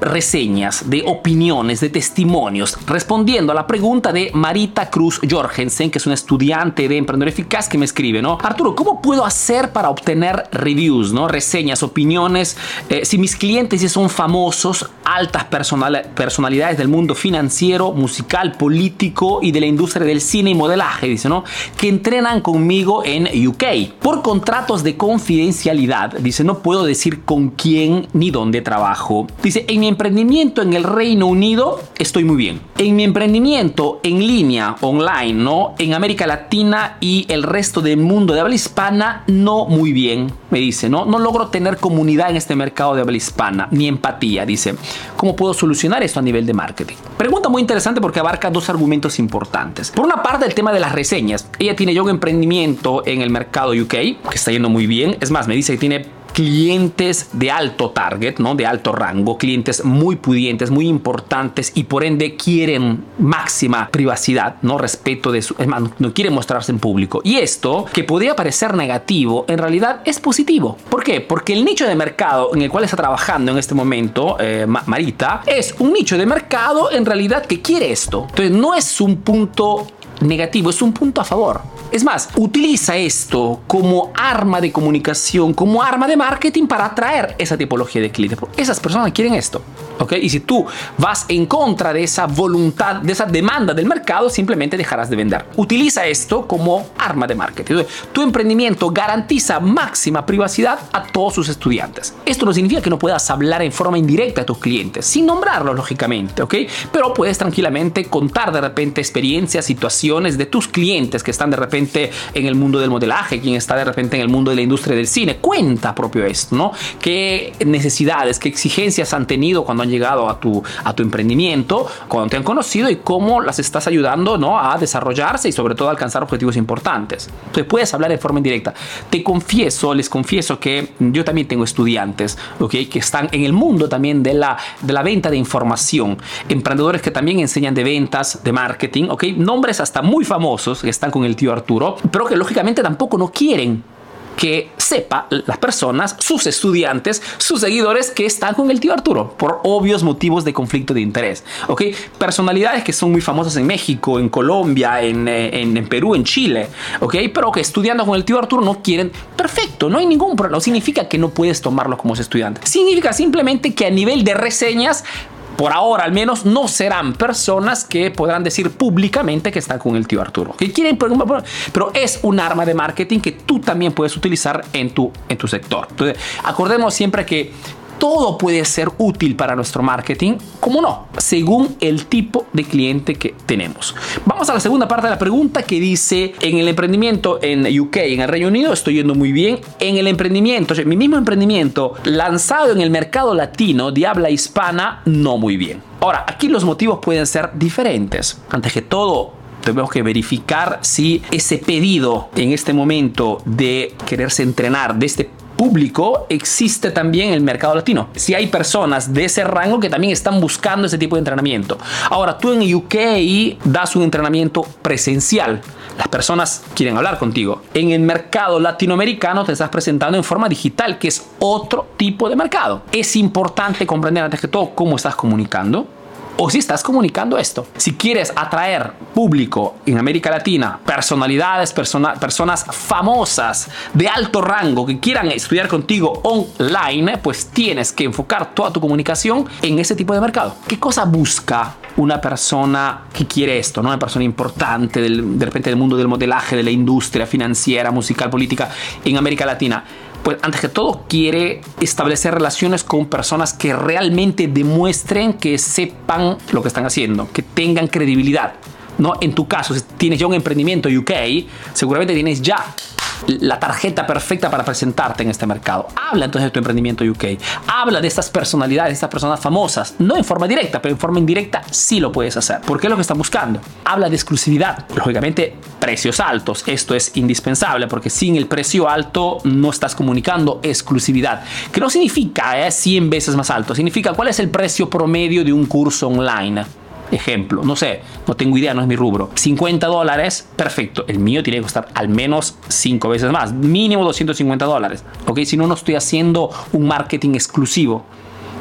reseñas, de opiniones, de testimonios, respondiendo a la pregunta de Marita Cruz Jorgensen, que es una estudiante de Emprendedor Eficaz que me escribe, ¿no? Arturo, ¿cómo puedo hacer para obtener reviews, ¿no? Reseñas, opiniones, eh, si mis clientes ya son famosos, altas personalidades del mundo financiero, musical, político y de la industria del cine y modelaje, dice, ¿no? Que entrenan conmigo en UK. Por contratos de confidencialidad, dice, no puedo decir con quién ni dónde trabajo. Dice, en mi emprendimiento en el Reino Unido estoy muy bien. En mi emprendimiento en línea, online, ¿no? En América Latina y el resto del mundo de habla hispana, no muy bien, me dice, ¿no? No logro tener comunidad en este mercado de habla hispana, ni empatía, dice. ¿Cómo puedo solucionar esto a nivel de marketing? Pregunta muy interesante porque abarca dos argumentos importantes. Por una parte, el tema de las reseñas. Ella tiene ya un emprendimiento en el mercado UK que está yendo muy bien. Es más, me dice que tiene clientes de alto target, ¿no? de alto rango, clientes muy pudientes, muy importantes y por ende quieren máxima privacidad, no respeto de su, es más, no quieren mostrarse en público. Y esto, que podría parecer negativo, en realidad es positivo. ¿Por qué? Porque el nicho de mercado en el cual está trabajando en este momento eh, Marita es un nicho de mercado en realidad que quiere esto. Entonces no es un punto negativo, es un punto a favor. Es más, utiliza esto como arma de comunicación, como arma de marketing para atraer esa tipología de clientes. Esas personas quieren esto. ¿Ok? Y si tú vas en contra de esa voluntad, de esa demanda del mercado, simplemente dejarás de vender. Utiliza esto como arma de marketing. Tu emprendimiento garantiza máxima privacidad a todos sus estudiantes. Esto no significa que no puedas hablar en forma indirecta a tus clientes, sin nombrarlos, lógicamente, ¿ok? Pero puedes tranquilamente contar de repente experiencias, situaciones de tus clientes que están de repente en el mundo del modelaje, quien está de repente en el mundo de la industria del cine. Cuenta propio esto, ¿no? ¿Qué necesidades, qué exigencias han tenido cuando han llegado a tu, a tu emprendimiento, cuando te han conocido y cómo las estás ayudando, ¿no? A desarrollarse y sobre todo a alcanzar objetivos importantes. Entonces puedes hablar de forma indirecta. Te confieso, les confieso que yo también tengo estudiantes, ¿ok? Que están en el mundo también de la, de la venta de información. Emprendedores que también enseñan de ventas, de marketing, ¿ok? Nombres hasta muy famosos que están con el tío Arturo pero que lógicamente tampoco no quieren que sepa las personas, sus estudiantes, sus seguidores que están con el tío Arturo por obvios motivos de conflicto de interés. ¿ok? Personalidades que son muy famosas en México, en Colombia, en, eh, en, Perú, en Chile, ¿ok? pero que estudiando con el tío Arturo no quieren. Perfecto, no hay ningún problema. No significa que no puedes tomarlo como estudiante. Significa simplemente que a nivel de reseñas por ahora al menos, no serán personas que podrán decir públicamente que están con el tío Arturo. Que quieren, pero es un arma de marketing que tú también puedes utilizar en tu, en tu sector. Entonces, acordemos siempre que todo puede ser útil para nuestro marketing, como no, según el tipo de cliente que tenemos. Vamos a la segunda parte de la pregunta que dice, en el emprendimiento en UK, en el Reino Unido, estoy yendo muy bien. En el emprendimiento, o sea, mi mismo emprendimiento lanzado en el mercado latino de habla hispana, no muy bien. Ahora, aquí los motivos pueden ser diferentes. Antes que todo, tenemos que verificar si ese pedido en este momento de quererse entrenar, de este público existe también el mercado latino. Si hay personas de ese rango que también están buscando ese tipo de entrenamiento. Ahora, tú en UK das un entrenamiento presencial. Las personas quieren hablar contigo. En el mercado latinoamericano te estás presentando en forma digital, que es otro tipo de mercado. Es importante comprender antes que todo cómo estás comunicando o si estás comunicando esto. Si quieres atraer público en América Latina, personalidades, personas famosas de alto rango que quieran estudiar contigo online, pues tienes que enfocar toda tu comunicación en ese tipo de mercado. ¿Qué cosa busca una persona que quiere esto, ¿no? una persona importante del, de repente del mundo del modelaje, de la industria financiera, musical, política en América Latina? Pues antes que todo quiere establecer relaciones con personas que realmente demuestren que sepan lo que están haciendo, que tengan credibilidad. ¿no? En tu caso, si tienes ya un emprendimiento UK, seguramente tienes ya la tarjeta perfecta para presentarte en este mercado. Habla entonces de tu emprendimiento UK. Habla de estas personalidades, de estas personas famosas. No en forma directa, pero en forma indirecta sí lo puedes hacer. Porque es lo que están buscando. Habla de exclusividad. Lógicamente, precios altos. Esto es indispensable porque sin el precio alto no estás comunicando exclusividad. Que no significa 100 eh, veces más alto. Significa cuál es el precio promedio de un curso online. Ejemplo, no sé, no tengo idea, no es mi rubro. 50 dólares, perfecto. El mío tiene que costar al menos 5 veces más, mínimo 250 dólares. Ok, si no, no estoy haciendo un marketing exclusivo.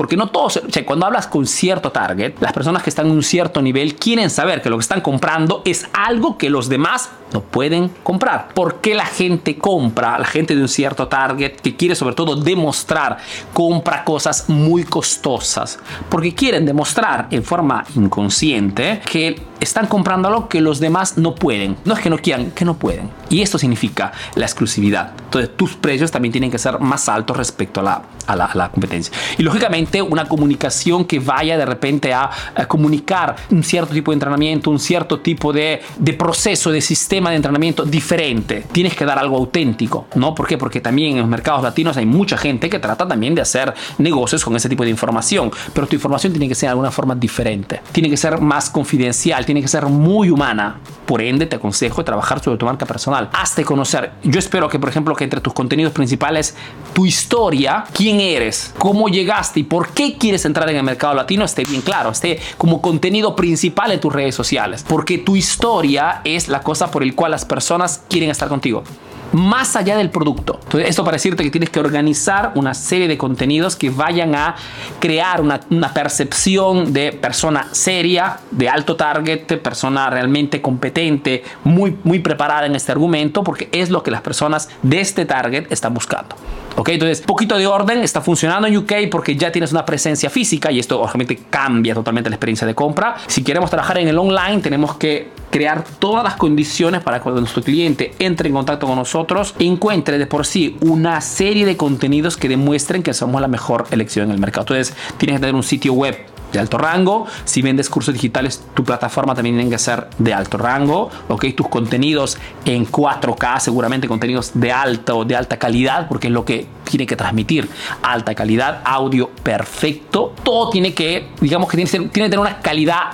Porque no todos, o sea, cuando hablas con cierto target, las personas que están en un cierto nivel quieren saber que lo que están comprando es algo que los demás no pueden comprar. ¿Por qué la gente compra? La gente de un cierto target que quiere sobre todo demostrar, compra cosas muy costosas. Porque quieren demostrar en forma inconsciente que están comprando algo que los demás no pueden. No es que no quieran, que no pueden. Y esto significa la exclusividad. Entonces tus precios también tienen que ser más altos respecto a la, a la, competencia. Y lógicamente una comunicación que vaya de repente a, comunicar un cierto tipo de entrenamiento, un cierto tipo de, de proceso, de sistema de entrenamiento diferente. Tienes que dar algo auténtico, ¿no? ¿Por qué? Porque también en los mercados latinos hay mucha gente que trata también de hacer negocios con ese tipo de información. Pero tu información tiene que ser de alguna forma diferente. Tiene que ser más confidencial tiene que ser muy humana. Por ende, te aconsejo trabajar sobre tu marca personal. Hazte conocer. Yo espero que, por ejemplo, que entre tus contenidos principales, tu historia, quién eres, cómo llegaste y por qué quieres entrar en el mercado latino esté bien claro, esté como contenido principal en tus redes sociales. Porque tu historia es la cosa por el cual las personas quieren estar contigo más allá del producto. Entonces, esto para decirte que tienes que organizar una serie de contenidos que vayan a crear una, percepción de persona seria, de alto target, persona realmente competente, muy, muy preparada en este argumento, porque es lo que las personas de este target están buscando. ¿Ok? Entonces, poquito de orden, está funcionando en UK porque ya tienes una presencia física y esto obviamente cambia totalmente la experiencia de compra. Si queremos trabajar en el online, tenemos que crear todas las condiciones para cuando nuestro cliente entre en contacto con nosotros, encuentre de por sí una serie de contenidos que demuestren que somos la mejor elección en el mercado. Entonces, tienes que tener un sitio web de alto rango. Si vendes cursos digitales, tu plataforma también tiene que ser de alto rango. Ok, tus contenidos en 4K, seguramente contenidos de alta o de alta calidad, porque es lo que tiene que transmitir. Alta calidad, audio perfecto. Todo tiene que, digamos que tiene, tiene que tener una calidad.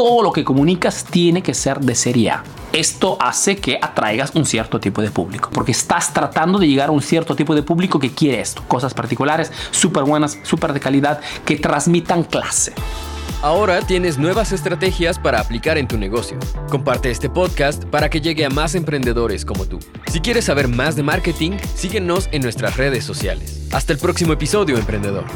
Todo lo que comunicas tiene que ser de serie A esto hace que atraigas un cierto tipo de público, porque estás tratando de llegar a un cierto tipo de público que quiere esto, cosas particulares, súper buenas, súper de calidad, que transmitan clase. Ahora tienes nuevas estrategias para aplicar en tu negocio. Comparte este podcast para que llegue a más emprendedores como tú. Si quieres saber más de marketing, síguenos en nuestras redes sociales. Hasta el próximo episodio, emprendedor.